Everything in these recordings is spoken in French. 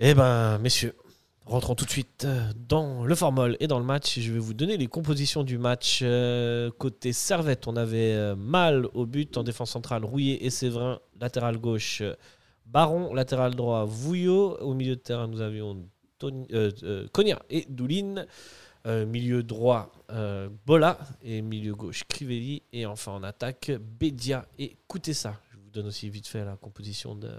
Eh ben, messieurs, rentrons tout de suite euh, dans le formol et dans le match. Je vais vous donner les compositions du match. Euh, côté Servette, on avait euh, Mal au but, en défense centrale, Rouillé et Séverin, latéral gauche, Baron, latéral droit, Vouillot. Au milieu de terrain, nous avions Tony, Cogna et Doulin. milieu droit, Bola. Et milieu gauche, Crivelli. Et enfin en attaque, Bédia et Koutessa. Je vous donne aussi vite fait la composition de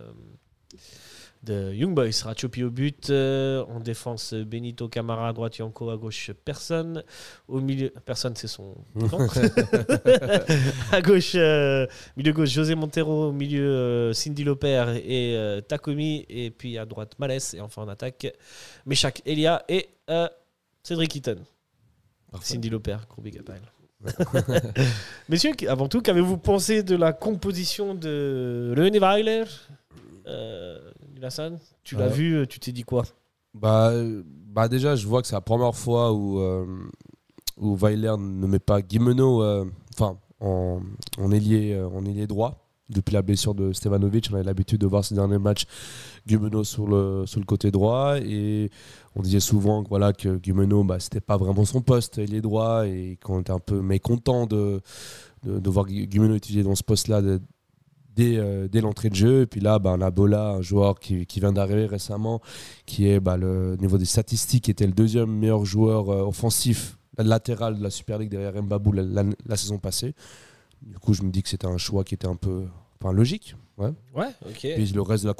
de Young Boys. Rachopi au but. Euh, en défense, Benito Camara à droite, Yanko à gauche, personne. Au milieu, personne, c'est son à gauche, euh, milieu gauche, José Montero. Au milieu, euh, Cindy Loper et Takomi. Et puis à droite, Malès. Et enfin en attaque, Meshak Elia et Cédric Eaton. Cindy Loper, gros big Messieurs, avant tout, qu'avez-vous pensé de la composition de René Weiler? Tu l'as vu, euh, tu t'es dit quoi? Bah, bah déjà, je vois que c'est la première fois où, euh, où Weiler ne met pas Guimeno euh, enfin, en, en, ailier, en ailier droit. Depuis la blessure de Stevanovic, on avait l'habitude de voir ces derniers matchs Guimeno sur le, sur le côté droit. Et on disait souvent que, voilà, que Guimeno, bah, c'était pas vraiment son poste, ailier droit. Et qu'on était un peu mécontent de, de, de voir Guimeno utilisé dans ce poste-là euh, dès, l'entrée de jeu. Et puis là, bah, on a Bola, un joueur qui, vient d'arriver récemment, qui est bah, le niveau des statistiques, était le deuxième meilleur joueur euh, offensif latéral de la Super League derrière Mbabou la, saison passée. Du coup, je me dis que c'était un choix qui était un peu enfin, logique. Ouais. Ouais. Puis le reste de la,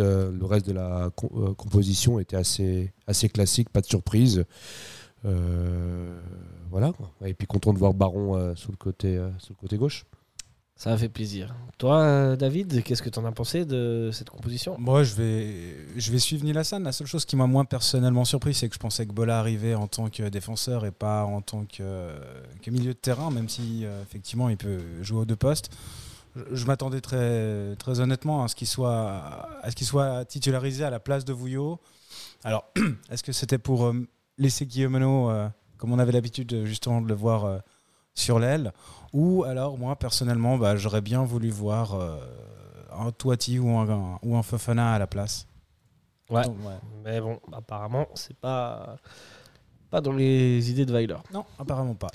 euh, le reste de la composition était assez, assez classique, pas de surprise. voilà. Et puis content de voir Baron sur, le côté, sur le côté gauche. Ça a fait plaisir. Toi, David, qu'est-ce que tu en as pensé de cette composition? Moi, je vais, je vais suivre Nilassan. La seule chose qui m'a moins personnellement surpris, c'est que je pensais que Bola arrivait en tant que défenseur et pas en tant que, milieu de terrain, même si euh, effectivement il peut jouer aux deux postes. Je, m'attendais très, très honnêtement à ce qu'il soit, à ce qu'il soit titularisé à la place de Vouillot. Alors, est-ce que c'était pour euh, laisser Guillaume euh, comme on avait l'habitude justement de le voir sur l'aile ou alors, moi, personnellement, bah, j'aurais bien voulu voir euh, un Toiti ou un, ou un Fofana à la place. Ouais. Mais bon, apparemment, c'est pas, pas dans les idées de Weiler. Non, apparemment pas.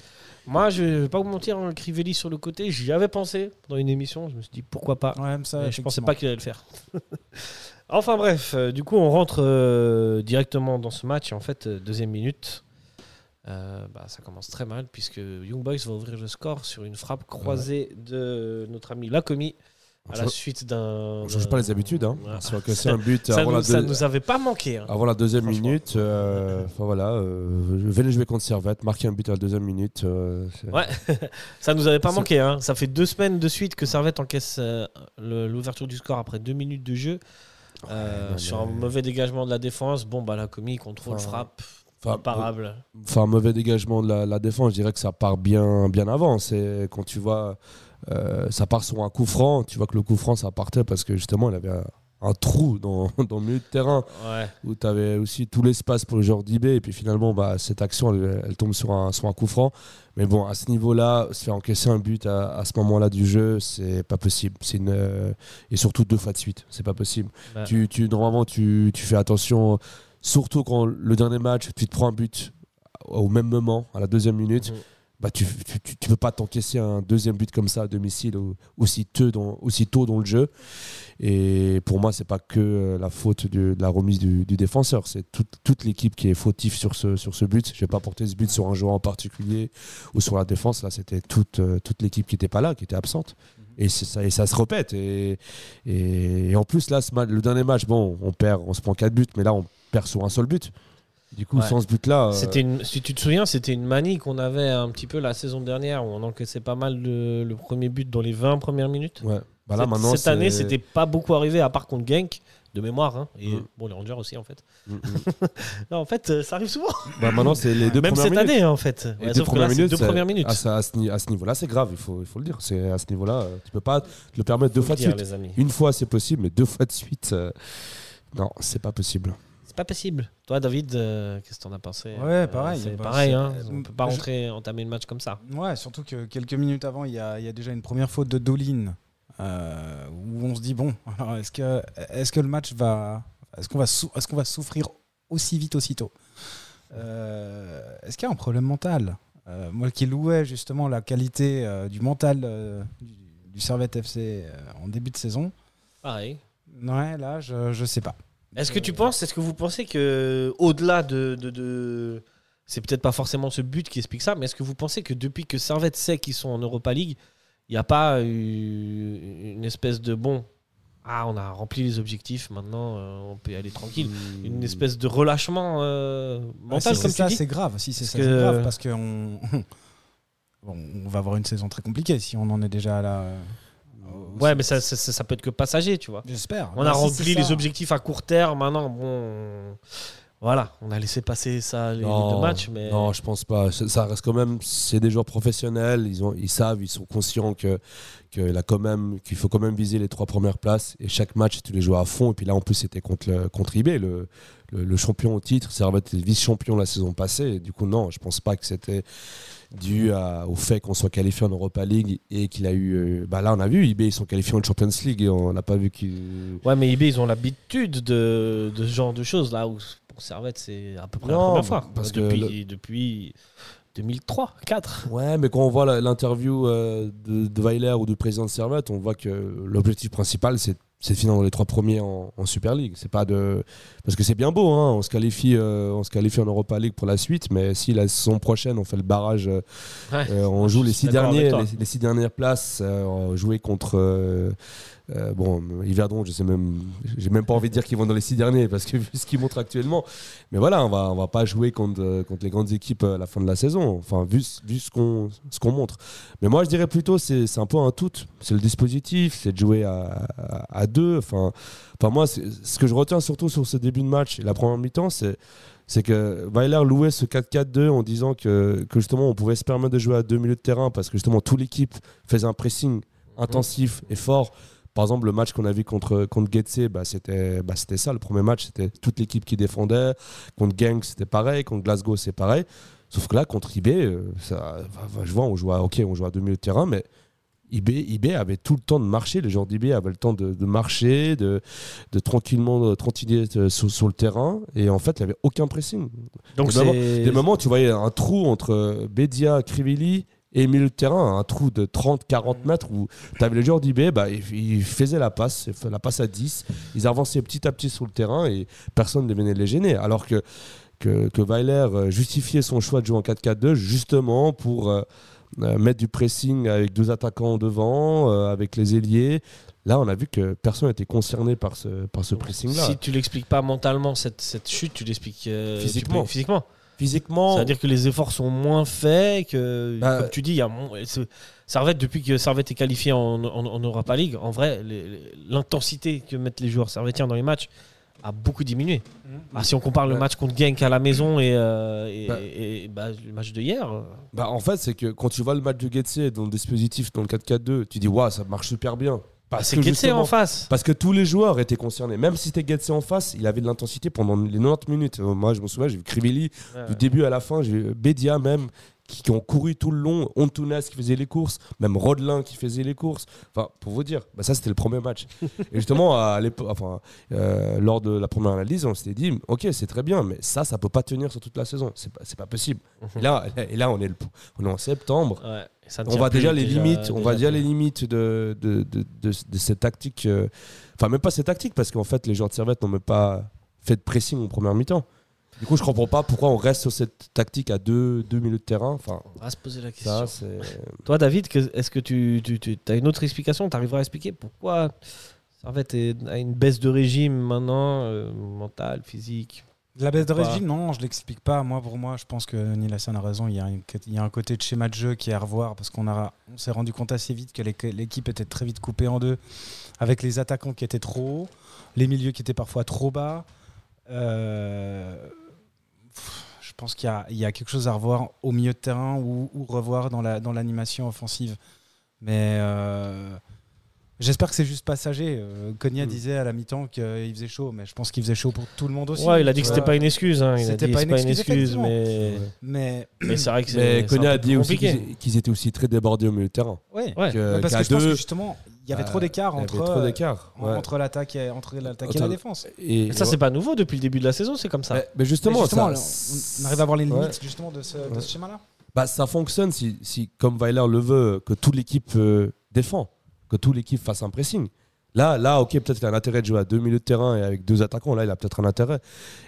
Moi, je vais pas vous mentir, un hein, Crivelli sur le côté, j'y avais pensé dans une émission. Je me suis dit pourquoi pas. Ouais, ça, je pensais pas qu'il allait le faire. enfin bref, euh, du coup, on rentre euh, directement dans ce match. En fait, deuxième minute. Euh, bah, ça commence très mal puisque Young Boys va ouvrir le score sur une frappe croisée de notre ami Lacomi à la suite d'un. On ne change pas les habitudes. Hein. Si on un but ça, nous, ça nous avait pas manqué. Hein. Avant la deuxième minute, euh, enfin voilà, euh, venez jouer contre Servette, marquer un but à la deuxième minute. Euh, ouais, ça nous avait pas manqué. Hein. Ça fait deux semaines de suite que Servette encaisse l'ouverture du score après deux minutes de jeu. sur un mauvais dégagement de la défense, bon, bah, la contrôle, frappe. Imparable. Enfin, mauvais dégagement de la, défense, je dirais que ça part bien, bien avant. C'est quand tu vois, euh, ça part sur un coup franc, tu vois que le coup franc, ça partait parce que justement, il avait un, trou dans, dans, le milieu de terrain où tu avais aussi tout l'espace pour le joueur d'IB. Et puis finalement, bah, cette action, elle, tombe sur un, sur un coup franc. Mais bon, à ce niveau-là, se faire encaisser un but à, ce moment-là du jeu, c'est pas possible. C'est une, euh, et surtout deux fois de suite, c'est pas possible. Bah. Tu, tu, normalement, tu, tu fais attention Surtout quand le dernier match, tu te prends un but au même moment, à la deuxième minute. Mhm. Bah, tu ne peux pas t'encaisser un deuxième but comme ça à domicile aussi tôt dans, aussi tôt dans le jeu. Et pour moi, c'est pas que euh, la faute de, la remise du, défenseur, c'est toute l'équipe qui est fautive sur ce, sur ce but. Je vais pas porter ce but sur un joueur en particulier ou sur la défense. Là, c'était toute, euh, toute l'équipe qui n'était pas là, qui était absente. Mhm. Et, ça, et ça se répète. Et, et, en plus, là, le dernier match, bon, on perd, on se prend quatre buts, mais là, on perd sur un seul but. Du coup, sans ce but-là. Euh, si tu te souviens, c'était une manie qu'on avait un petit peu la saison dernière où on encaissait pas mal le premier but dans les 20 premières minutes. Ouais. Bah là, maintenant, cette année, c'était pas beaucoup arrivé à part contre Genk de mémoire. Hein, et mm. bon, les Rangers aussi, en fait. Mm, mm. non, en fait, euh, ça arrive souvent. Bah, maintenant, c'est les deux Même cette année, en fait. Les deux, premières minutes, deux premières minutes. À, ce, niveau-là, c'est grave, il faut, il faut le dire. C'est à ce niveau-là, tu peux pas te le permettre deux fois de suite. Une fois, c'est possible, mais deux fois de suite, euh, non, c'est pas possible. C'est pas possible. Toi, David, euh, qu'est-ce que t'en as pensé Ouais, euh, pareil. c'est bah, pareil, hein. on peut pas rentrer, entamer le match comme ça. Ouais, surtout que quelques minutes avant, il y a, y a, déjà une première faute de Dolin euh, où on se dit bon, est-ce que, est que le match va, Est-ce qu'on va, est-ce qu'on va souffrir aussi vite aussitôt? Euh, Est-ce qu'il y a un problème mental? Moi qui louais justement la qualité du mental du, du Servette FC en début de saison, Pareil. ouais, là, je, je sais pas. Est-ce que tu penses, est-ce que vous pensez que au-delà de, de, de- c'est peut-être pas forcément ce but qui explique ça, mais est-ce que vous pensez que depuis que Servette sait qu'ils sont en Europa League, il n'y a pas eu une espèce de bon, ah on a rempli les objectifs, maintenant euh, on peut y aller tranquille, une espèce de relâchement euh, mental Ah, si comme c'est ça, c'est grave. Si c'est ça, que- c'est grave parce qu'on bon, on va avoir une saison très compliquée si on en est déjà à la. au- Ouais, mais ça, ça, ça- peut être que passager, tu vois. J'espère. On a rempli les objectifs à court terme, maintenant bon, voilà, on a laissé passer ça les, Non, deux matchs, mais Non, je pense pas. Ça- reste quand même. C'est des joueurs professionnels. Ils ont, ils savent, ils sont conscients que qu'il a quand même, qu'il faut quand même viser les trois premières places. Et chaque match, tu les joues à fond. Et puis là, en plus, c'était contre le, contre IB, le, le, le champion au titre. Servette était vice-champion la saison passée. Et du coup, non, je pense pas que c'était dû à- au fait qu'on soit qualifié en Europa League et qu'il a eu. euh, bah là, on a vu IB, ils sont qualifiés en Champions League et on n'a pas vu qu'ils. Ouais, mais IB, ils ont l'habitude de, de ce genre de choses là où pour Servette, c'est à peu près la première fois. parce que depuis, depuis 2003, 4. Ouais, mais quand on voit l'interview euh, de, de Weiler ou du président de Servette, on voit que l'objectif principal, c'est c'est de finir dans les trois premiers en, en Super League. C'est pas de parce que c'est bien beau, hein, on se qualifie, euh, on se qualifie en Europa League pour la suite, mais si la saison prochaine on fait le barrage, euh, Ouais. euh, on joue les six derniers, les, les six dernières places, jouer contre euh, euh, bon Yverdon, je sais même, j'ai même pas envie de dire qu'ils vont dans les six derniers parce que vu ce qu'ils montrent actuellement, mais voilà, on va va pas jouer contre euh, les grandes équipes à la fin de la saison. Enfin vu vu ce qu'on montre. Mais moi je dirais plutôt c'est c'est un peu un tout. C'est le dispositif, c'est de jouer à, deux. Enfin moi ce que je retiens surtout sur ce début de match et la première mi-temps c'est c'est que Weiler louait ce 4-4-2 en disant que, que justement on pouvait se permettre de jouer à deux milieux de terrain parce que justement toute l'équipe faisait un pressing intensif et fort. Par exemple, le match qu'on a vu contre, contre Getse, bah, c'était bah, c'était ça. Le premier match, c'était toute l'équipe qui défendait. Contre Genk, c'était pareil. Contre Glasgow, c'est pareil. Sauf que là, contre IB, euh, ça, je vois, on joue à, ok, on joue à deux milieux de terrain, mais IB, IB avait tout le temps de marcher. Les joueurs d'IB avaient le temps de, de marcher, de, de tranquillement de tranquiller euh, sur, sur le terrain. Et en fait, il n'y avait aucun pressing. Donc Des moments- Des moments, tu voyais un trou entre Bedia, Krivili et milieu de terrain, un trou de 30-40 mètres où tu avais les joueurs d'IB, bah, ils, faisaient la passe, la passe à 10, ils avançaient petit à petit sur le terrain et personne ne venait les gêner. Alors que, que, que Weiler euh, justifiait son choix de jouer en 4-4-2 justement pour euh, euh, mettre du pressing avec deux attaquants devant, euh, avec les ailiers. Là, on a vu que personne n'était concerné par ce, par ce pressing-là. Si tu l'expliques pas mentalement cette, cette chute, tu l'expliques euh, Physiquement. physiquement. Physiquement, C'est-à-dire que les efforts sont moins faits, que Bah, comme tu dis, il y a Servette depuis que Servette est qualifié en, en, en Europa League, en vrai, l'intensité que mettent les joueurs servettiens dans les matchs a beaucoup diminué. Ah, si on compare le match contre Genk à la maison et, euh, et, Bah. et- et, bah, le match de hier, euh, Bah, en fait, c'est que quand tu vois le match de Getse dans le dispositif, dans le 4-4-2, tu dis, waouh, ça marche super bien. Parce c'est que Getse en face. Parce que tous les joueurs étaient concernés. Même si c'était Getse en face, il avait de l'intensité pendant les 90 minutes. Euh, Moi, je me souviens, j'ai vu Krivili Ouais. du début à la fin. J'ai vu Bedia même, qui, qui ont couru tout le long. Ontunes qui faisait les courses. Même Rodelin qui faisait les courses. Enfin, pour vous dire, bah, ça, c'était le premier match. Et justement, à enfin, euh, lors de la première analyse, on s'était dit, ok, c'est très bien, mais ça, ça peut pas tenir sur toute la saison. C'est pas, c'est pas possible. Et là, et là on, est le, on est en septembre. Ouais, On va déjà les limites, on va déjà les limites de, de, de, de- de cette tactique. euh, Enfin, même pas cette tactique, parce qu'en fait, les joueurs de Servette n'ont même pas fait de pressing en première mi-temps. Du coup, je comprends pas pourquoi on reste sur cette tactique à deux, deux milieux de terrain. Enfin, On va se poser la question. ça. Toi, David, est-ce que tu, tu, as une autre explication? Tu arriveras à expliquer pourquoi Servette est- a une baisse de régime maintenant, euh, mentale, physique? La baisse de régime, non, je l'explique pas. Moi, pour moi, je pense que Neil Hassan a raison. Il y a, une- il y a un côté de schéma de jeu qui est à revoir parce qu'on a, on s'est rendu compte assez vite que l'équ- l'équipe était très vite coupée en deux, avec les attaquants qui étaient trop hauts, les milieux qui étaient parfois trop bas. Euh, je pense qu'il y a, il y a quelque chose à revoir au milieu de terrain ou, ou revoir dans la dans l'animation offensive. Mais euh, J'espère que c'est juste passager. Euh, Konya Mm. disait à la mi-temps qu'il faisait chaud, mais je pense qu'il faisait chaud pour tout le monde aussi. Ouais, il a dit que c'était pas une excuse. Hein. C'était pas c'est une pas une excuse, mais, Mais, mais c'est vrai que c'est. Mais un a dit aussi qu'ils étaient aussi très débordés au milieu de terrain. ouais. Ouais. Que- parce que je pense deux- que justement, il y avait Bah, trop d'écart entre, euh, d'écart. ouais. entre l'attaque et, entre l'attaque et la défense. Et, Mais ça, c'est pas nouveau depuis le début de la saison, c'est comme ça. Mais, mais justement, Mais justement, ça, on, arrive à voir les limites justement de ce, schéma-là. Bah, ça fonctionne si, si, comme Weiler le veut, que toute l'équipe euh, défend, que toute l'équipe fasse un pressing. Là, là, ok, peut-être qu'il a un intérêt de jouer à deux milieux de terrain et avec deux attaquants. Là, il a peut-être un intérêt.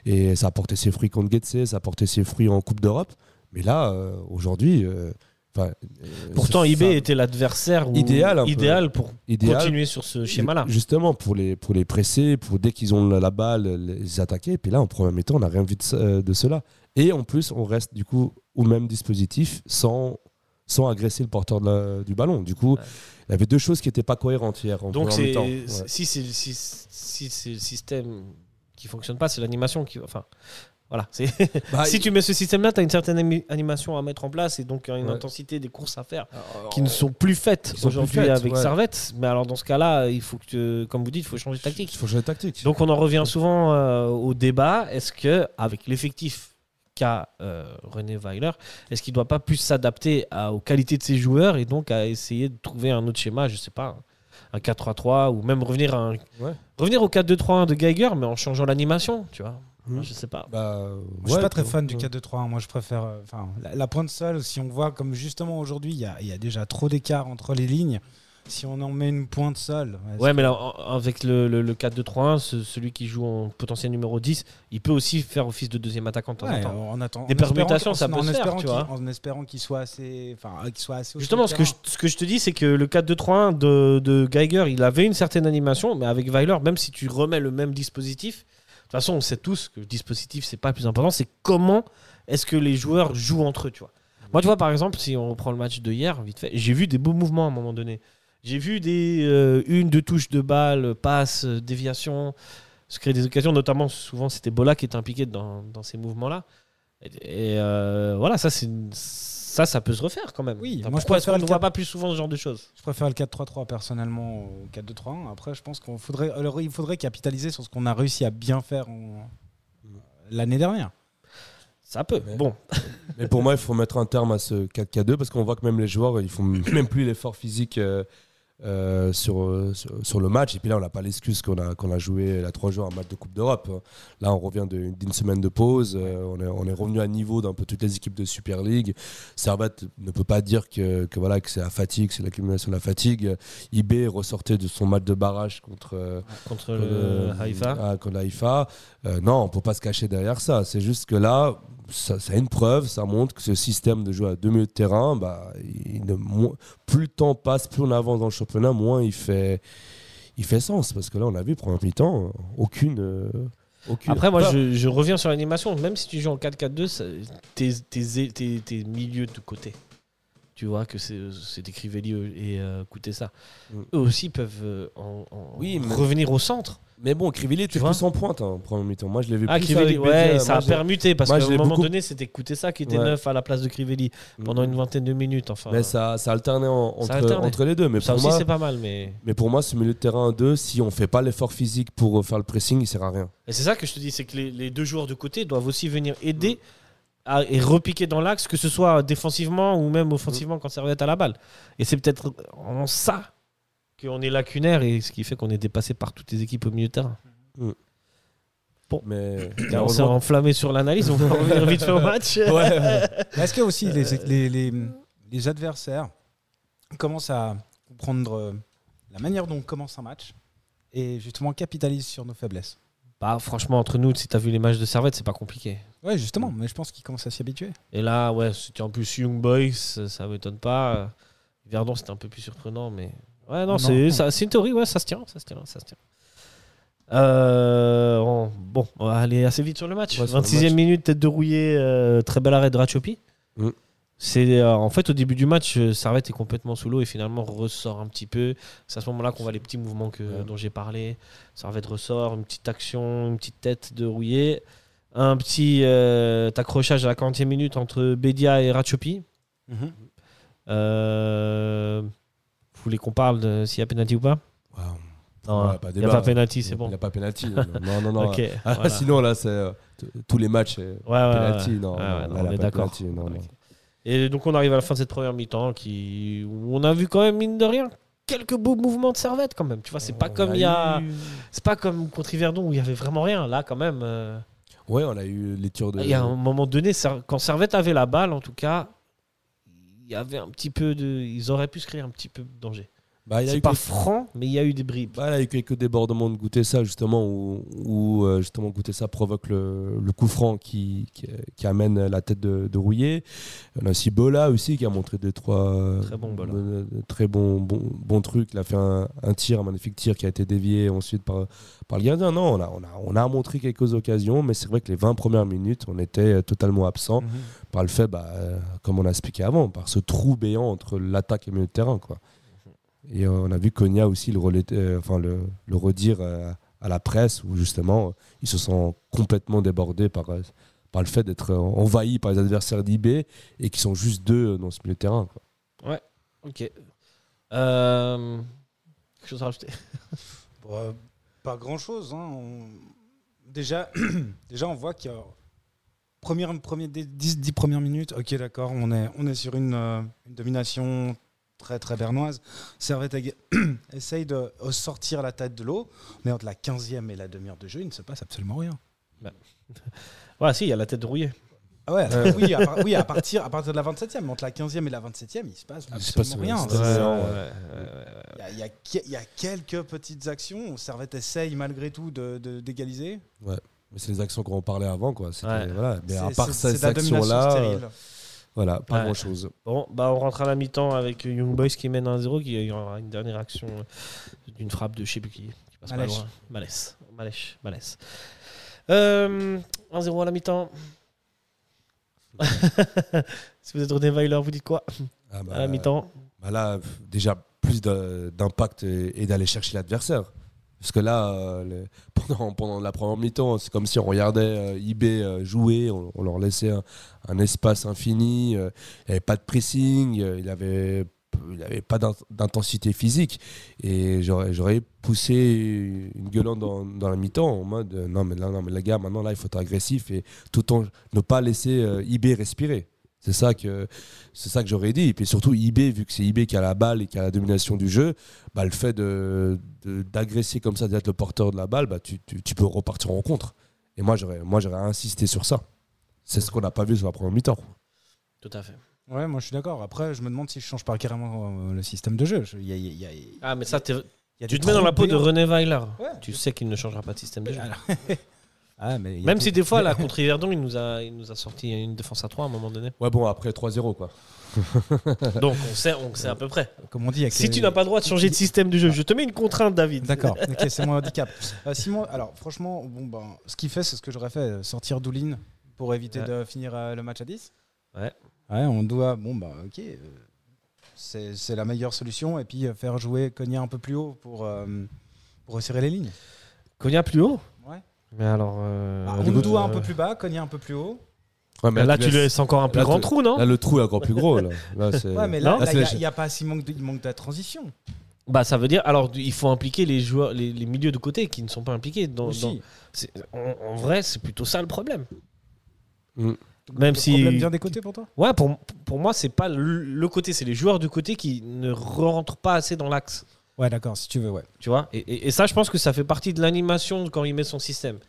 Et ça a porté ses fruits contre Getse, ça a porté ses fruits en Coupe d'Europe. Mais là, euh, aujourd'hui. euh, enfin, euh, Pourtant, IB était l'adversaire Idéal idéal pour idéal, continuer sur ce schéma-là. Justement, pour les, pour les presser, pour dès qu'ils ont la, la balle, les attaquer. Et puis là, en premier temps, on n'a rien vu de, euh, de cela. Et en plus, on reste du coup au même dispositif sans, sans agresser le porteur de la- du ballon. Du coup, Ouais. il y avait deux choses qui n'étaient pas cohérentes hier. En Donc, c'est, mi-temps. Ouais. si, c'est, si, si c'est le système qui fonctionne pas, c'est l'animation qui. Enfin, voilà. C'est, Bah, si tu mets ce système-là, tu as une certaine animation à mettre en place et donc une Ouais. intensité des courses à faire euh, qui ne sont plus faites aujourd'hui faites, avec ouais. Servette. Mais alors, dans ce cas-là, il faut que, comme vous dites, il faut changer de tactique. Il faut changer de tactique. Donc on en revient souvent euh, au débat. Est-ce que avec l'effectif qu'a euh, René Weiler, est-ce qu'il ne doit pas plus s'adapter à- aux qualités de ses joueurs et donc à essayer de trouver un autre schéma, je sais pas, un 4-3-3 ou même revenir, à un- Ouais. revenir au 4-2-3-1 de Geiger mais en changeant l'animation, tu vois. Mhm. Je sais pas. Bah, Moi, je suis ouais, pas très fan du Ouais. 4-2-3. Moi, je préfère. euh, Enfin, la, la pointe seule, si on voit comme justement aujourd'hui, il y y a déjà trop d'écart entre les lignes. Si on en met une pointe seule. Ouais, que- mais là, avec le, le- le 4-2-3-1, ce- celui qui joue en potentiel numéro 10, il peut aussi faire office de deuxième attaquant de temps Ouais, temps. en attendant- Des en permutations, ça peut en se faire, tu vois. En espérant qu'il soit assez. Enfin, euh, qu'il soit assez. Justement, ce que, je, ce que je te dis, c'est que le 4-2-3-1 de, de Geiger, il avait une certaine animation, mais avec Weiler, même si tu remets le même dispositif, de toute façon, on sait tous que le dispositif, c'est pas le plus important, c'est comment est-ce que les joueurs jouent entre eux, tu vois. Moi, tu vois, par exemple, si on reprend le match de hier, vite fait, j'ai vu des beaux mouvements à un moment donné. J'ai vu des euh, une, deux touches de balle, passes, euh, déviations, se créer des occasions, notamment souvent c'était Bola qui était impliqué dans, dans ces mouvements-là. Et, et, euh, voilà, ça, c'est une- ça, ça peut se refaire quand même. Oui, Enfin, moi, je pourquoi est-ce qu'on ne voit pas plus souvent ce genre de choses? Je préfère le 4-3-3 personnellement au 4-2-3-1. Après, je pense qu'on faudrait, alors, il faudrait capitaliser sur ce qu'on a réussi à bien faire en- l'année dernière. Ça peut. Mais- Bon, Mais pour moi, il faut mettre un terme à ce 4K2 parce qu'on voit que même les joueurs, ils font même plus l'effort physique euh, euh, sur, sur, sur le match. Et puis là, on n'a pas l'excuse qu'on a, qu'on a joué la trois jours un match de Coupe d'Europe. Là, on revient d'une semaine de pause. euh, on, est, on est revenu à niveau d'un peu toutes les équipes de Super League. Servette ne peut pas dire que, que voilà, que c'est la fatigue, c'est l'accumulation de la fatigue. IB ressortait de son match de barrage contre. euh, contre contre, le Haïfa. ah, contre Haïfa. Non, on peut pas se cacher derrière ça. C'est juste que là, ça, ça a une preuve, ça montre que ce système de jouer à deux milieux de terrain, bah, il ne- mo- plus le temps passe, plus on avance dans le championnat, moins il fait, il fait sens. Parce que là, on a vu, première mi-temps, aucune. euh, aucune Après, moi, je, je reviens sur l'animation. Même si tu joues en 4-4-2, ça- tes, tes, tes, tes milieux de côté. Tu vois que c'est des Crivelli et euh, ça. Mm. Eux aussi peuvent euh, en, en- Oui, mais- revenir au centre. Mais bon, Crivelli était plus en pointe en première mi-temps. Moi, je l'ai vu Ah, plus Crivelli, avec ouais, Bédia. ça Moi, a permuté parce qu'à un moment beaucoup- donné, c'était ça qui était Ouais. neuf à la place de Crivelli pendant une vingtaine de minutes. Enfin, Mais ça, ça alternait en- entre, alternait. entre les deux. Mais ça pour aussi, moi, c'est pas mal. Mais... mais pour moi, ce milieu de terrain 2, si on fait pas l'effort physique pour euh, faire le pressing, il sert à rien. Et c'est ça que je te dis, c'est que les, les deux joueurs de côté doivent aussi venir aider à- et repiquer dans l'axe, que ce soit défensivement ou même offensivement quand Servette à la balle. Et c'est peut-être en ça qu'on est lacunaire et ce qui fait qu'on est dépassé par toutes les équipes au milieu de terrain. Mais On s'est enflammé sur l'analyse, on va revenir vite fait au match. Ouais, ouais. Mais Est-ce que aussi les, les, les- les adversaires commencent à comprendre euh, la manière dont on commence un match et justement capitalisent sur nos faiblesses? Bah, franchement, entre nous, si t'as vu les matchs de Servette, c'est pas compliqué. Ouais, justement, mais je pense qu'ils commencent à s'y habituer. Et là, ouais, c'était en plus Young Boys, ça, ça m'étonne pas. Verdon, c'était un peu plus surprenant, mais. Ouais, non, c'est une théorie, ouais, ça se tient, ça se tient, ça se tient. Euh, on- bon, on va aller assez vite sur le match. Ouais, sur le 26e match. minute, tête de rouillé, euh, très bel arrêt de Ratchopi. Mm. C'est euh, en fait au début du match, Servette est complètement sous l'eau et finalement ressort un petit peu. C'est à ce moment-là qu'on voit les petits mouvements que, Ouais. dont j'ai parlé. Servette ressort, une petite action, une petite tête de rouillé, un petit accrochage à la 40e minute entre Bedia et Ratchopi. Euh, vous voulez qu'on parle de s'il y a penalty ou pas Wow. Non, Ouais, pas il n'y a pas penalty, c'est Il bon. n'y a pas penalty. non, non, non. Ah, voilà. Sinon, là, c'est euh, tous les matchs. euh, Ouais, ouais, penalty, ouais. non, Ouais, non, ouais, non, il on est d'accord. non. Et donc on arrive à la fin de cette première mi-temps qui où on a vu quand même mine de rien quelques beaux mouvements de servette quand même. Tu vois, c'est pas On comme il y a. eu- C'est pas comme contre Yverdon où il y avait vraiment rien. Là, quand même. euh, Ouais, on a eu les tirs de. Il y a un moment donné, quand Servette avait la balle, en tout cas, il y avait un petit peu de. Ils auraient pu se créer un petit peu de danger. Bah, C'est pas franc, mais il y a eu des bribes. Bah, il y a eu quelques débordements de goûter ça justement où, où, euh, justement goûter ça provoque le, le coup franc qui, qui, qui amène la tête de, de Rouillet. On a aussi Bola aussi qui a montré deux trois Très bon Bola. euh, très bon bon, bon truc. Il a fait un, un tir, un magnifique tir qui a été dévié ensuite par, par le gardien. Non, on a, on a, on a montré quelques occasions, mais c'est vrai que les 20 premières minutes, on était totalement absent Mhm. par le fait, bah, euh, comme on a expliqué avant, par ce trou béant entre l'attaque et le milieu de terrain. Quoi. Et euh, on a vu Konya aussi le, relais- euh, enfin, le, le redire euh, à la presse, où justement, ils se sont complètement débordés par, par le fait d'être envahis par les adversaires d'IB et qui sont juste deux dans ce milieu de terrain. quoi. Ok. Euh, Quelque chose à rajouter? Bon, euh, pas grand chose. Déjà, déjà, on voit qu'il y a. Première, premier, des 10, 10 premières minutes, ok, d'accord, on est, on est sur une, euh, une domination très très bernoise. Servette essaye de euh, sortir la tête de l'eau, mais entre la 15e et la demi-heure de jeu, il ne se passe absolument rien. Voilà, si, il y a la tête de rouillé. Ah ouais, euh, oui, à, par- oui, à partir, à partir de la 27e, entre la 15e et la 27e, il se passe Il se passe absolument rien. Il y a- quelques petites actions. Servette essaye malgré tout de- de- d'égaliser. Mais c'est les actions qu'on parlait avant. Quoi. Ouais. Voilà. Mais à part cette action-là, euh, voilà, pas Ouais. grand-chose. Bon, bah on rentre à la mi-temps avec Young Boys qui mène 1-0, qui aura une dernière action euh, d'une frappe de je sais plus qui. qui passe pas Malèche. loin. Malès. Malèche. Malès. Euh, 1-0 à la mi-temps. si vous êtes René Weiler, vous dites quoi? Ah, bah, à la mi-temps Bah là, déjà, plus d'impact et d'aller chercher l'adversaire. Parce que là, euh, pendant, la première mi-temps, c'est comme si on regardait euh, IB euh, jouer, on, leur laissait un, espace infini, euh, il n'y avait pas de pressing, il n'y avait pas d'in- d'intensité physique. Et j'aurais poussé une gueulante dans, dans la mi-temps en mode non, mais là, non, mais les gars, maintenant, là, il faut être agressif et tout en ne pas laisser euh, IB respirer. C'est ça que c'est ça que j'aurais dit. Et puis surtout, IB, vu que c'est IB qui a la balle et qui a la domination du jeu, bah, le fait de- de- d'agresser comme ça, d'être le porteur de la balle, bah, tu, tu- tu peux repartir en contre. Et moi, j'aurais moi, j'aurais insisté sur ça. C'est ce qu'on n'a pas vu sur la première mi-temps. Tout à fait. Ouais, moi je suis d'accord. Après, je me demande si je change pas carrément euh, le système de jeu. Y a- il y a- il y a- Ah, mais ça, t'es- il y a tu te mets dans la peau de René Weiler. Ouais. Tu sais qu'il ne changera pas de système de jeu. Ah, mais Même tout- si des fois, là, contre Yverdon, il nous, a, il nous a sorti une défense à 3 à un moment donné. Ouais, bon, après 3-0, quoi. Donc, on sait, on sait à peu près. Comme on dit, Si tu n'as pas le droit de changer de système de jeu, je te mets une contrainte, David. D'accord, ok, c'est mon handicap. Euh, Simon, alors franchement, bon, ben, ce qu'il fait, c'est ce que j'aurais fait, sortir Doulin pour éviter Ouais. de finir euh, le match à 10. Ouais. Ouais, on doit, bon, bah ok, euh, c'est c'est la meilleure solution. Et puis euh, faire jouer Cogna un peu plus haut pour, euh, pour resserrer les lignes. Cogna plus haut? Mais alors. euh, Ah, du coup, Oundou euh, un peu plus bas, Cogna un peu plus haut. Ouais, mais Là, tu laisses- encore un plus là, grand trou, non Là, le trou est encore plus gros. Là. Ouais, mais là, Là, là, c'est il y a- il pas si manque de, il manque de la transition. Bah, ça veut dire. Alors, il faut impliquer les joueurs, les, les milieux de côté qui ne sont pas impliqués. Dans, en, en vrai, c'est plutôt ça le problème. Mm. Même le si- problème vient des côtés pour toi? Ouais, pour, pour moi, c'est pas le, le côté, c'est les joueurs de côté qui ne rentrent pas assez dans l'axe. Ouais, d'accord, si tu veux, ouais. Tu vois et, et- et ça, je pense que ça fait partie de l'animation quand il met son système.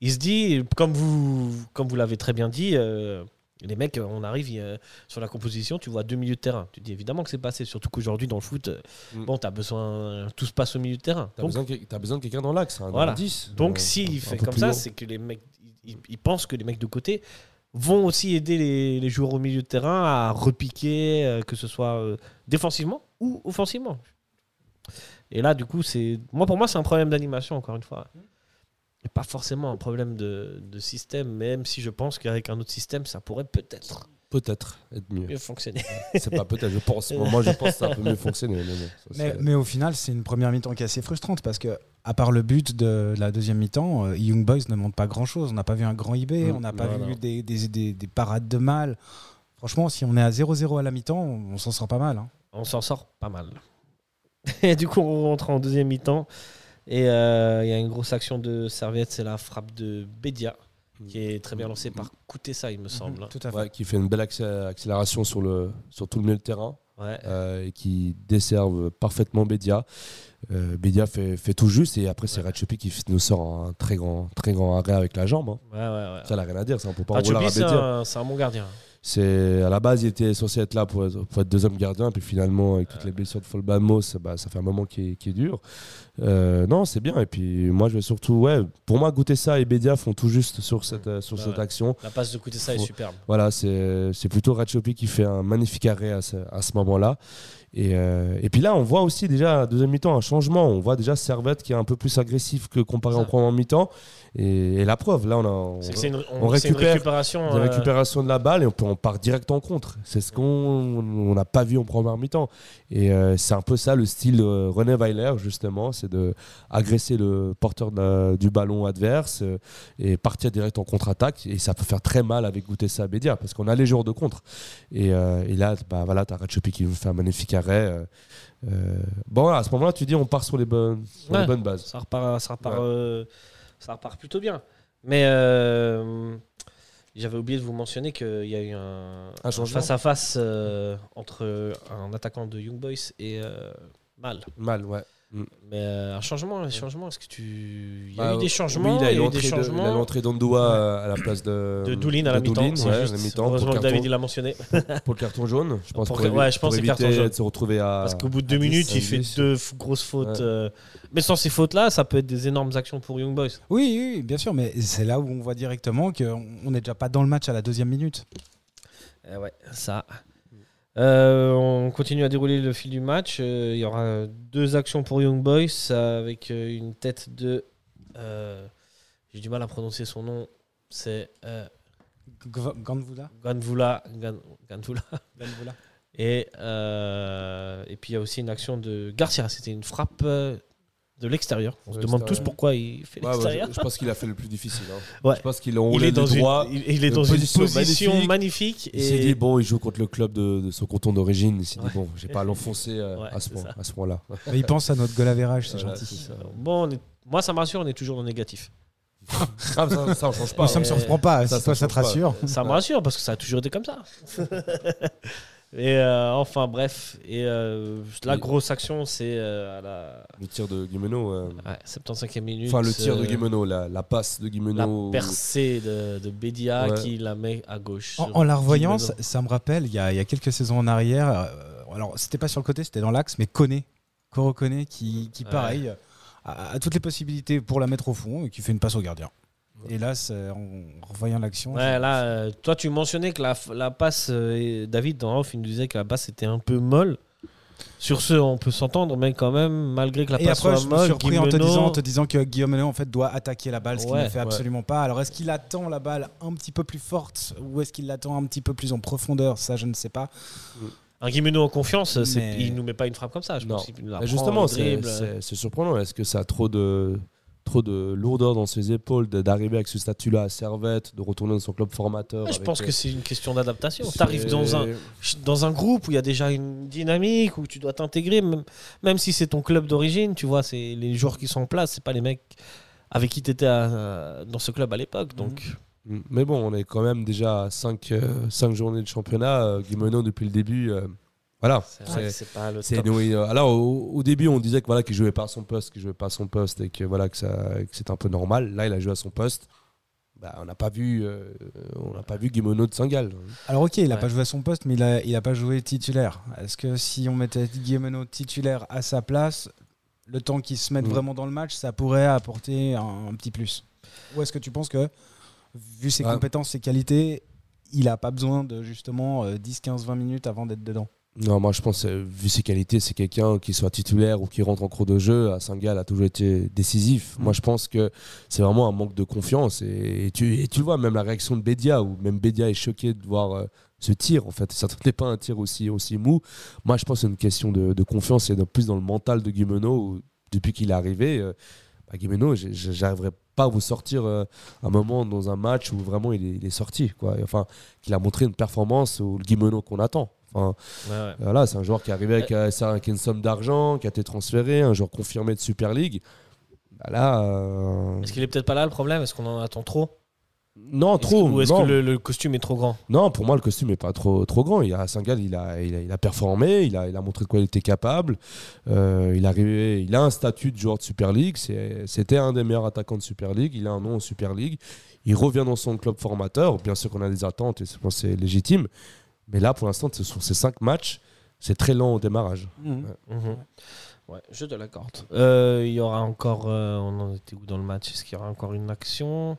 Il se dit, comme vous, comme vous l'avez très bien dit, euh, les mecs, on arrive sur la composition, tu vois deux milieux de terrain. Tu te dis évidemment que c'est passé, surtout qu'aujourd'hui dans le foot, euh, Mm. bon, tu as besoin, tout se passe au milieu de terrain. T'as Donc, besoin, que- t'as besoin de quelqu'un dans l'axe, un Voilà. 10. donc euh, s'il fait comme ça, c'est que les mecs, ils, ils pensent que les mecs de côté vont aussi aider les, les joueurs au milieu de terrain à repiquer, euh, que ce soit euh, défensivement ou offensivement. Et là, du coup, c'est moi pour moi, c'est un problème d'animation encore une fois. Et pas forcément un problème de, de système, même si je pense qu'avec un autre système, ça pourrait peut-être Peut-être être mieux. mieux fonctionner. C'est pas peut-être, je pense. Moi, je pense que ça peut mieux fonctionner. Mais, bon, ça, Mais, c'est- mais au final, c'est une première mi-temps qui est assez frustrante parce que, à part le but de la deuxième mi-temps, euh, Young Boys ne montre pas grand-chose. On n'a pas vu un grand IB, Mm, on n'a pas voilà. vu des, des- des- des parades de mal. Franchement, si on est à 0-0 à la mi-temps, on, on s'en sort pas mal. hein. On s'en sort pas mal. Et du coup, on rentre en deuxième mi-temps. Et euh, il y a une grosse action de serviette, c'est la frappe de Bédia, qui est très bien lancée par Koutessa, il me semble. Tout à fait. Ouais, qui fait une belle accé- accélération sur, le, sur tout le milieu de terrain. Ouais. euh, et qui desservent parfaitement Bédia. Euh, Bédia fait, fait tout juste et après c'est Ouais. Ratchopi qui nous sort un très grand, très grand arrêt avec la jambe. hein. Ouais, ouais, ouais. Ça n'a rien à dire, ça on peut pas Ah, en vouloir à Chopi, c'est Bédia. un, c'est un bon gardien. C'est à la base il était censé être là pour être, pour être deuxième gardien puis finalement avec toutes les blessures de Folbamos bah, ça fait un moment qui est, qui est dur. Euh, non c'est bien et puis moi je vais surtout ouais pour moi goûter ça et Bédia font tout juste sur cette euh, sur Bah cette ouais. action. La passe de Koutessa est Faut- superbe. Voilà, c'est plutôt Ratchopi qui fait un magnifique arrêt à ce, à ce moment-là. Et, euh, et puis là, on voit aussi déjà, deuxième mi-temps, un changement. On voit déjà Servette qui est un peu plus agressif que comparé Ça. en première mi-temps. Et, et la preuve, là, on a on- une, on on- c'est une récupère récupération. de la balle et on, peut- on part direct en contre. C'est ce qu'on on n'a pas vu en première mi-temps. Et c'est un peu ça le style René Weiler, justement, c'est de agresser le porteur la- du ballon adverse euh, et partir direct en contre-attaque. Et ça peut faire très mal avec Goutessa Bédia parce qu'on a les joueurs de contre. Et, euh, et là, bah, voilà, tu as Ratchopi qui nous fait un magnifique arrêt. euh, bon, voilà, à ce moment-là, tu dis on part sur les bonnes, sur les Ouais. bonnes bases. Ça repart, ça repart, Ouais. ça repart plutôt bien. Mais euh, j'avais oublié de vous mentionner qu'il y a eu un, Un face-à-face euh, entre un attaquant de Young Boys et euh, Mal. Mal, ouais. Mais euh, un changement, un changement, est-ce que tu. Il y a Bah, eu des changements, oui, il a il y a eu l'entrée des de- il a changements. l'entrée d'Ondoa euh, à la place de, de Doulin à la mi-temps, ouais, Heureusement David l'a mentionné. pour le carton jaune, je pense. Pour Pour, ouais, je pense c'est carton éviter jaune. de se retrouver à. Parce qu'au bout de deux à 10, minutes, il fait 10. deux grosses fautes. Ouais. euh, Mais sans ces fautes-là, ça peut être des énormes actions pour Young Boys. Oui, oui, bien sûr, mais c'est là où on voit directement qu'on n'est déjà pas dans le match à la deuxième minute. Eh ouais, ça. Euh, on continue à dérouler le fil du match. Euh, il y aura deux actions pour Young Boys avec euh, une tête de. euh, J'ai du mal à prononcer son nom. C'est Ganvula. Gan- Ganvula. Gandvula. Et, et puis il y a aussi une action de Garcia. C'était une frappe de l'extérieur. On se De demande tous pourquoi il fait Ouais, ouais, l'extérieur. je, je pense qu'il a fait le plus difficile. hein. Ouais. Je pense qu'il a il enroulé est dans, une, il, il est dans une position magnifique. Il s'est dit, bon, il joue contre le club de, de son canton d'origine. Il s'est Ouais. dit, bon, j'ai pas à l'enfoncer euh, Ouais, à ce c'est point- ça. à ce point-là. Il pense à notre goal average, c'est gentil. bon, on est- moi ça me rassure, on est toujours dans le négatif. Ah, ça, ça, on change pas. Ça me surprend pas, ça, ça ça te rassure. Ça me rassure parce que ça a toujours été comme ça. et euh, enfin bref, et euh, la grosse action c'est euh, à la Le tir de Guimeno. euh, ouais, 75e minute. Enfin, le tir de Guimeno, la, la passe de La Guimeno. percée de, de Bédia Ouais. qui la met à gauche. En, la revoyant, ça, ça me rappelle, il y, a, il y a quelques saisons en arrière, euh, alors c'était pas sur le côté, c'était dans l'axe, mais Koné, Koro Koné, qui, qui Ouais. pareil, a, a toutes les possibilités pour la mettre au fond et qui fait une passe au gardien. Et là, en revoyant l'action, Ouais, là, euh, toi, tu mentionnais que la, la passe, euh, et David dans off, il nous disait que la passe était un peu molle. Sur ce, on peut s'entendre, mais quand même, malgré que la Et passe après, soit je me molle, suis surpris en te, disant, en te disant que Guillaume Léon en fait, doit attaquer la balle, ce qu'il Ouais, ne fait ouais. absolument pas. Alors, est-ce qu'il attend la balle un petit peu plus forte ou est-ce qu'il l'attend un petit peu plus en profondeur? Ça, je ne sais pas. un Guimeno en confiance, Mais- il nous met pas une frappe comme ça. Je Non. pense Mais prend, justement, c'est surprenant. Est-ce que ça a trop de, trop de lourdeur dans ses épaules d'arriver avec ce statut-là à Servette, de retourner dans son club formateur Je avec, pense euh, que c'est une question d'adaptation. Tu arrives dans un, dans un groupe où il y a déjà une dynamique, où tu dois t'intégrer, même, même si c'est ton club d'origine, tu vois, c'est les joueurs qui sont en place, c'est pas les mecs avec qui tu étais dans ce club à l'époque. Donc, Mm. Mais bon, on est quand même déjà à 5 journées de championnat. Euh, Guimeno, depuis le début, euh, voilà. c'est vrai que C'est- c'est pas le c'est top. nous, euh, alors au, au début, on disait que voilà qu'il jouait pas à son poste, qu'il jouait pas à son poste et que voilà que ça, que c'était un peu normal. Là, il a joué à son poste. Bah, on n'a pas vu, euh, on n'a pas vu Guimeno de Saint-Gall. Alors, ok, il n'a Ouais. pas joué à son poste, mais il n'a il a pas joué titulaire. Est-ce que si on mettait Guillaume titulaire à sa place, le temps qu'il se mette Mm. vraiment dans le match, ça pourrait apporter un, un petit plus? Ou est-ce que tu penses que, vu ses compétences, ses qualités, il n'a pas besoin de justement euh, 10, 15, 20 minutes avant d'être dedans? Non, moi je pense, euh, vu ses qualités, c'est quelqu'un qui soit titulaire ou qui rentre en cours de jeu. À Saint-Gall a toujours été décisif. Mm. Moi je pense que c'est vraiment un manque de confiance. Et, et tu, et tu le vois, même la réaction de Bédia, où même Bédia est choqué de voir euh, ce tir. En fait, ça n'était pas un tir aussi, aussi mou. Moi je pense que c'est une question de, de confiance et de plus dans le mental de Guimeno. depuis qu'il est arrivé, euh, bah, Guimeno, j'arriverai pas à vous sortir euh, un moment dans un match où vraiment il est, il est sorti. Quoi. Enfin, qu'il a montré une performance ou le Guimeno qu'on attend. Enfin, Ouais, ouais. voilà, c'est un joueur qui est arrivé avec, euh, avec une somme d'argent, qui a été transféré, un joueur confirmé de Super League. Bah là, euh, Est-ce qu'il est peut-être pas là le problème? Est-ce qu'on en attend trop? Non, trop. Ou est-ce que le, le costume est trop grand? Non, pour moi, le costume est pas trop, trop grand. Il a, Saint-Gall, il a, il, a, il a performé, il a, il a montré de quoi il était capable. Euh, il, arrivé, il a un statut de joueur de Super League. C'est- C'était un des meilleurs attaquants de Super League. Il a un nom en Super League. Il revient dans son club formateur. Bien sûr qu'on a des attentes et c'est légitime. Mais là, pour l'instant, sont ces cinq matchs. C'est très lent au démarrage. Mhm. Ouais, je te l'accorde. Euh, Il y aura encore. euh, on en était où dans le match? Est-ce qu'il y aura encore une action?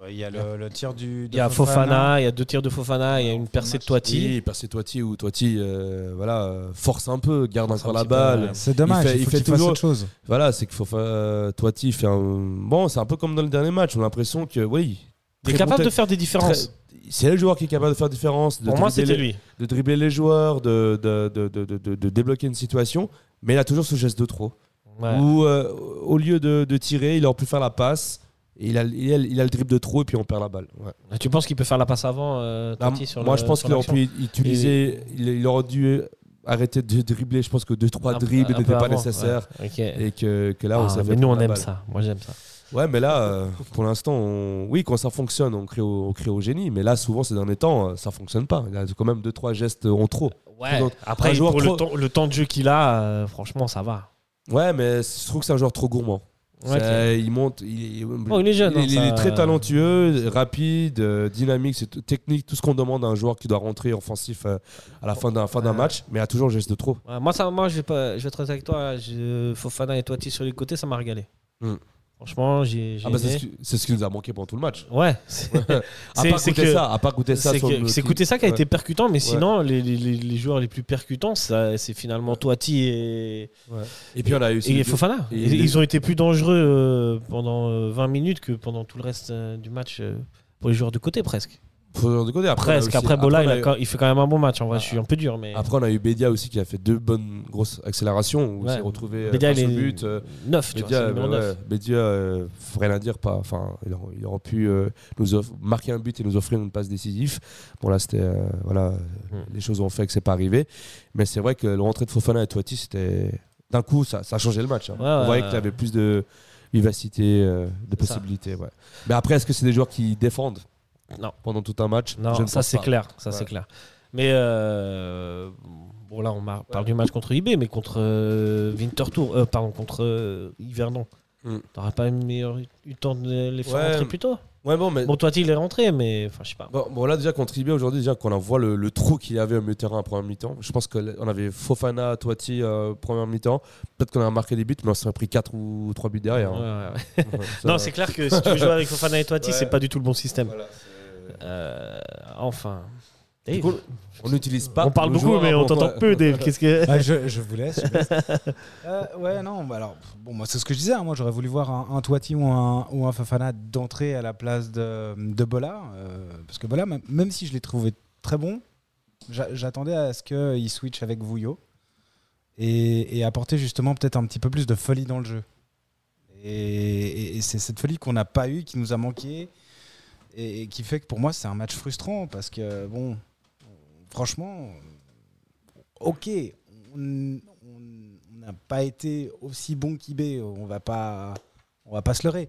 Bah, Il y a le, le tir du. de Il y a Fofana, il y a deux tirs de Fofana, il y a une percée de Toiti. Oui, passer Toiti ou Toiti, euh, voilà, force un peu, garde Force encore la balle. ouais. C'est dommage, Il fait- il, fait toujours- autre chose. Voilà, c'est faire. euh, Toiti fait un. Bon, c'est un peu comme dans le dernier match. On a l'impression que, oui. Il est capable bon de faire des différences. très- C'est le joueur qui est capable de faire différence. De Pour moi, dribbler les- lui. De dribbler les joueurs, de, de, de, débloquer une situation. Mais il a toujours ce geste de trop. Ouais. Où, euh, au lieu de, tirer, il aurait pu faire la passe. Et il a, il, a, il a le dribble de trop et puis on perd la balle. Ouais. Tu penses qu'il peut faire la passe avant euh, Là, Totti, sur moi, le- je pense qu'il aurait pu utiliser. Il, il aurait dû arrêter de dribbler. Je pense que 2-3 Un- dribbles n'étaient pas nécessaires. ouais. Et que, que là, on Ah, s'est fait mais nous, on aime balle. ça. Moi, j'aime ça. Ouais, mais là, euh, pour l'instant, on- oui, quand ça fonctionne, on crée, au, on crée au génie. Mais là, souvent, ces derniers temps, euh, ça fonctionne pas. Il y a quand même 2-3 gestes en trop. Ouais. Donc, Après, pour trop- le, temps, le temps de jeu qu'il a, euh, franchement, ça va. Ouais, mais je trouve que c'est un joueur trop gourmand. Ouais, Il monte, il, Oh, il est jeune, il, hein, il ça- est très talentueux, rapide, euh, dynamique, c'est technique, tout ce qu'on demande à un joueur qui doit rentrer offensif euh, à la fin d'un fin d'un Ouais. match, mais a toujours le geste de trop. Ouais, moi, ça, moi je, vais pas, je vais être avec toi. je- Fofana et Toiti sur les côtés, ça m'a régalé. Hmm. Franchement, j'ai. Ah bah, c'est ce, qui- c'est ce qui nous a manqué pendant tout le match. Ouais. c'est- à que- ça, à part goûter ça. C'est écouter ça qui a Ouais. été percutant, mais sinon, les, les- les- les joueurs les plus percutants, c'est finalement Toiti et, Et puis on a eu et Fofana. et Ils, les- ont été plus dangereux euh, pendant euh, 20 minutes que pendant tout le reste euh, du match euh, pour les joueurs de côté, presque. Faut. Après, Presque. aussi- Après, Bola, il, a a eu- quand- il fait quand même un bon match. En vrai, je suis un peu dur, mais. Après, on a eu Bédia aussi qui a fait deux bonnes grosses accélérations où Ouais. s'est retrouvé euh, Bédia, il est but. euh, 9, tu vois, c'est Bédia, le numéro ouais, 9. ouais, Bédia, euh, faut rien à dire, pas. Enfin, il aurait, il pu euh, nous marquer un but et nous offrir une passe décisive. Bon là, c'était euh, voilà, Hmm. les choses ont fait que c'est pas arrivé. Mais c'est vrai que le rentrée de Fofana et Toiti, c'était d'un coup, ça, ça a changé le match. hein. Ouais, On voyait qu'il avait plus de vivacité, euh, de possibilités. Ouais. Mais après, est-ce que c'est des joueurs qui défendent? Non. pendant tout un match Non, Je ne ça c'est clair, ça Ouais. c'est clair. Mais euh, bon là on parle du match contre IB, mais contre euh, Winterthur, euh, pardon contre euh, Yverdon. Hmm. T'aurais pas meilleur, eu le temps de les faire Ouais. rentrer plus tôt? Ouais, bon, mais Bon, toi, il est rentré, mais enfin, je sais pas. Bon, bon, là déjà contre IB aujourd'hui déjà qu'on en voit le, le trou qu'il y avait au milieu de terrain en première mi-temps. Je pense qu'on avait Fofana, Toiti euh, première mi-temps. Peut-être qu'on a marqué des buts, mais on s'est pris 4 ou 3 buts derrière. Hein. ouais, ouais. Ouais, Non, c'est clair que si tu veux jouer avec Fofana et Toiti, c'est pas du tout le bon système. Voilà, Euh, enfin. Du Dave, coup, on n'utilise pas. on parle beaucoup, mais on t'entend peu, Dave. Qu'est-ce que. Ah, je, je vous laisse. je vous laisse. Euh, ouais, non, bah alors, bon, moi, c'est ce que je disais. hein, moi, j'aurais voulu voir un, un Toiti ou un, ou un Fafana d'entrée à la place de, de Bola. euh, parce que Bola, même, même si je l'ai trouvé très bon, j'a- j'attendais à ce qu'il switch avec Vouillot et, et apporter justement peut-être un petit peu plus de folie dans le jeu. Et, et- et c'est cette folie qu'on n'a pas eue, qui nous a manqué, et, et qui fait que pour moi, c'est un match frustrant parce que, bon, franchement, ok, on n'a pas été aussi bon qu'IB, on va pas, on va pas se leurrer.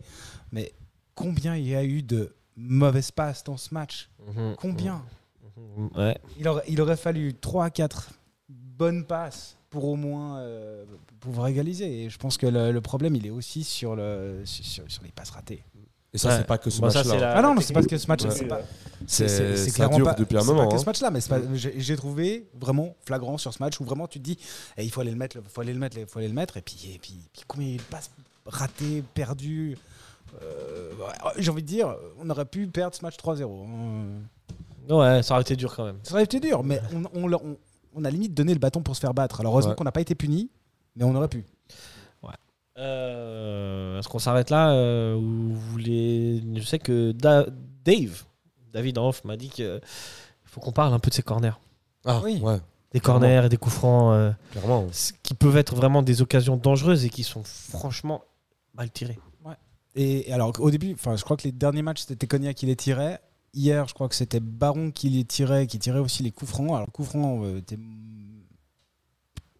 Mais combien il y a eu de mauvaises passes dans ce match Mhm. Combien Mhm. Ouais. il aurait, il aurait fallu 3 à 4 bonnes passes pour au moins euh, pouvoir égaliser. Et je pense que le, le problème, il est aussi sur, le, sur, sur les passes ratées. Et ça, Ouais. c'est pas que ce Bon, match-là. la- Ah non, non, c'est parce que ce match, Ouais. c'est pas, clairement dure pas, depuis un c'est moment. pas que hein. ce match-là, mais pas- j'ai trouvé vraiment flagrant sur ce match où vraiment tu te dis, eh, il faut aller le mettre, il faut aller le mettre, il faut aller le mettre, et puis, et puis, puis combien il passes ratées, perdues. euh, ouais, J'ai envie de dire, on aurait pu perdre ce match 3-0. hein. Ouais, ça aurait été dur quand même. Ça aurait été dur, mais on, on, leur- on- on a limite donné le bâton pour se faire battre. Alors heureusement Ouais. qu'on n'a pas été puni, mais on aurait pu. Euh, Est-ce qu'on s'arrête là euh, ou vous voulez... Je sais que Da- Dave, David Hoff, m'a dit qu'il faut qu'on parle un peu de ces corners. Ah, Oui. ouais, Des corners et des coups francs euh, clairement. qui peuvent être vraiment des occasions dangereuses et qui sont franchement mal tirées. Et, et alors au début, enfin, je crois que les derniers matchs c'était Cognac qui les tirait. Hier, je crois que c'était Baron qui les tirait, qui tirait aussi les coups francs. Alors le coup franc euh, était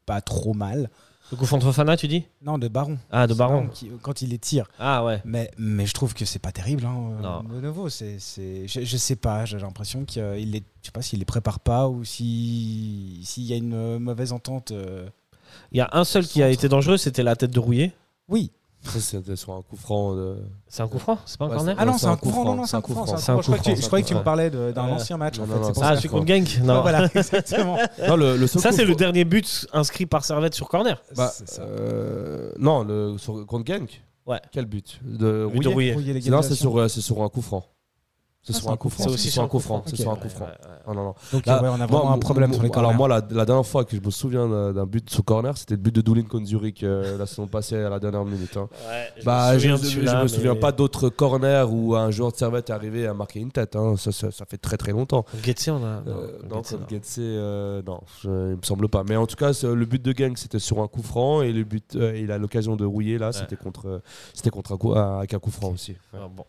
pas trop mal. Le coup de Fofana, tu dis Non, de Baron. Ah, de Baron. qui- quand il les tire. Ah ouais. Mais, mais je trouve que c'est pas terrible. Hein, euh, Non. De nouveau, c'est, c'est, je, je sais pas. J'ai l'impression qu'il les, je sais pas s'il les prépare pas ou si s'il y a une euh, mauvaise entente. euh. Il y a un seul qui a été dangereux, c'était la tête de Rouillé. Oui. C'était sur un coup franc. De... C'est un coup franc C'est pas un Ouais, corner Ah non, c'est c'est un coup franc. Non, non, c'est un coup franc. C'est c'est Je croyais que tu- me parlais d'un Ouais. ancien match. en fait, non, c'est Ah, crois. contre Genk Non. Voilà, exactement. Non, le, Ça, c'est le dernier but inscrit par Servette sur corner. Bah, C'est ça. euh, non, le, sur, contre Genk. Ouais. Quel but? De But de Rouillet Non, c'est sur, euh, c'est sur un coup franc. C'est Ah, sur c'est un un coup franc. C'est aussi sur un coup franc. C'est sur un coup franc. Non, non, non. Donc, Là, ouais, on a moi, vraiment un moi, problème moi, sur les Alors moi, la, la dernière fois que je me souviens d'un but sur corner, c'était le but de Doulin contre Zurich euh, la saison passée à la dernière minute. hein. Ouais, je Bah, me je, souviens je- je me souviens mais- pas d'autres corners où un joueur de Servette est arrivé à marquer une tête. hein. Ça, ça, ça fait très très longtemps. Getse, on a. Euh, non, contre Getse, euh, non, je- il me semble pas. Mais en tout cas, le but de Gang, c'était sur un coup franc et le but, euh, il a l'occasion de rouiller là, c'était contre, euh, c'était contre un coup, euh, avec un coup franc aussi. Ouais. Ah, bon.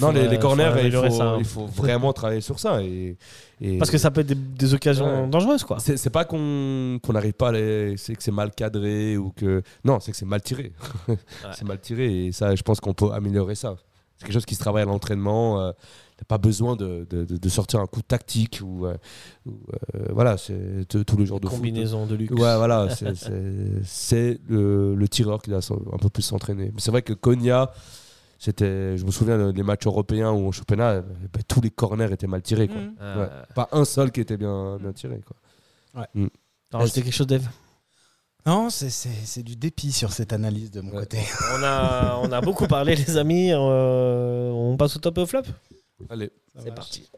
Non, les, corners, faudrait il faut, améliorer ça, hein. il faut vraiment travailler sur ça. Et, et- Parce que ça peut être des, des occasions Ouais. dangereuses, quoi. c'est pas qu'on n'arrive pas à les. C'est que c'est mal cadré ou que. Non, c'est que c'est mal tiré. c'est mal tiré et ça, je pense qu'on peut améliorer ça. C'est quelque chose qui se travaille à l'entraînement. euh, T'as pas besoin de, de- de- de sortir un coup tactique ou. euh, euh, voilà, c'est t- tous les jours de. Combinaison de luxe. Ouais, voilà, c'est- le, le tireur qui doit un peu plus s'entraîner. Mais c'est vrai que Konya, c'était, je me souviens des matchs européens ou au championnat, euh, bah, tous les corners étaient mal tirés. Quoi. Ah, Ouais. Pas un seul qui était bien, bien tiré. Quoi. T'as rajouté quelque chose, Dave? Non, c'est- c'est c'est du dépit sur cette analyse de mon Ouais. côté. on a, on a beaucoup parlé, les amis. Euh, on passe au top et au flop? Allez. C'est parti.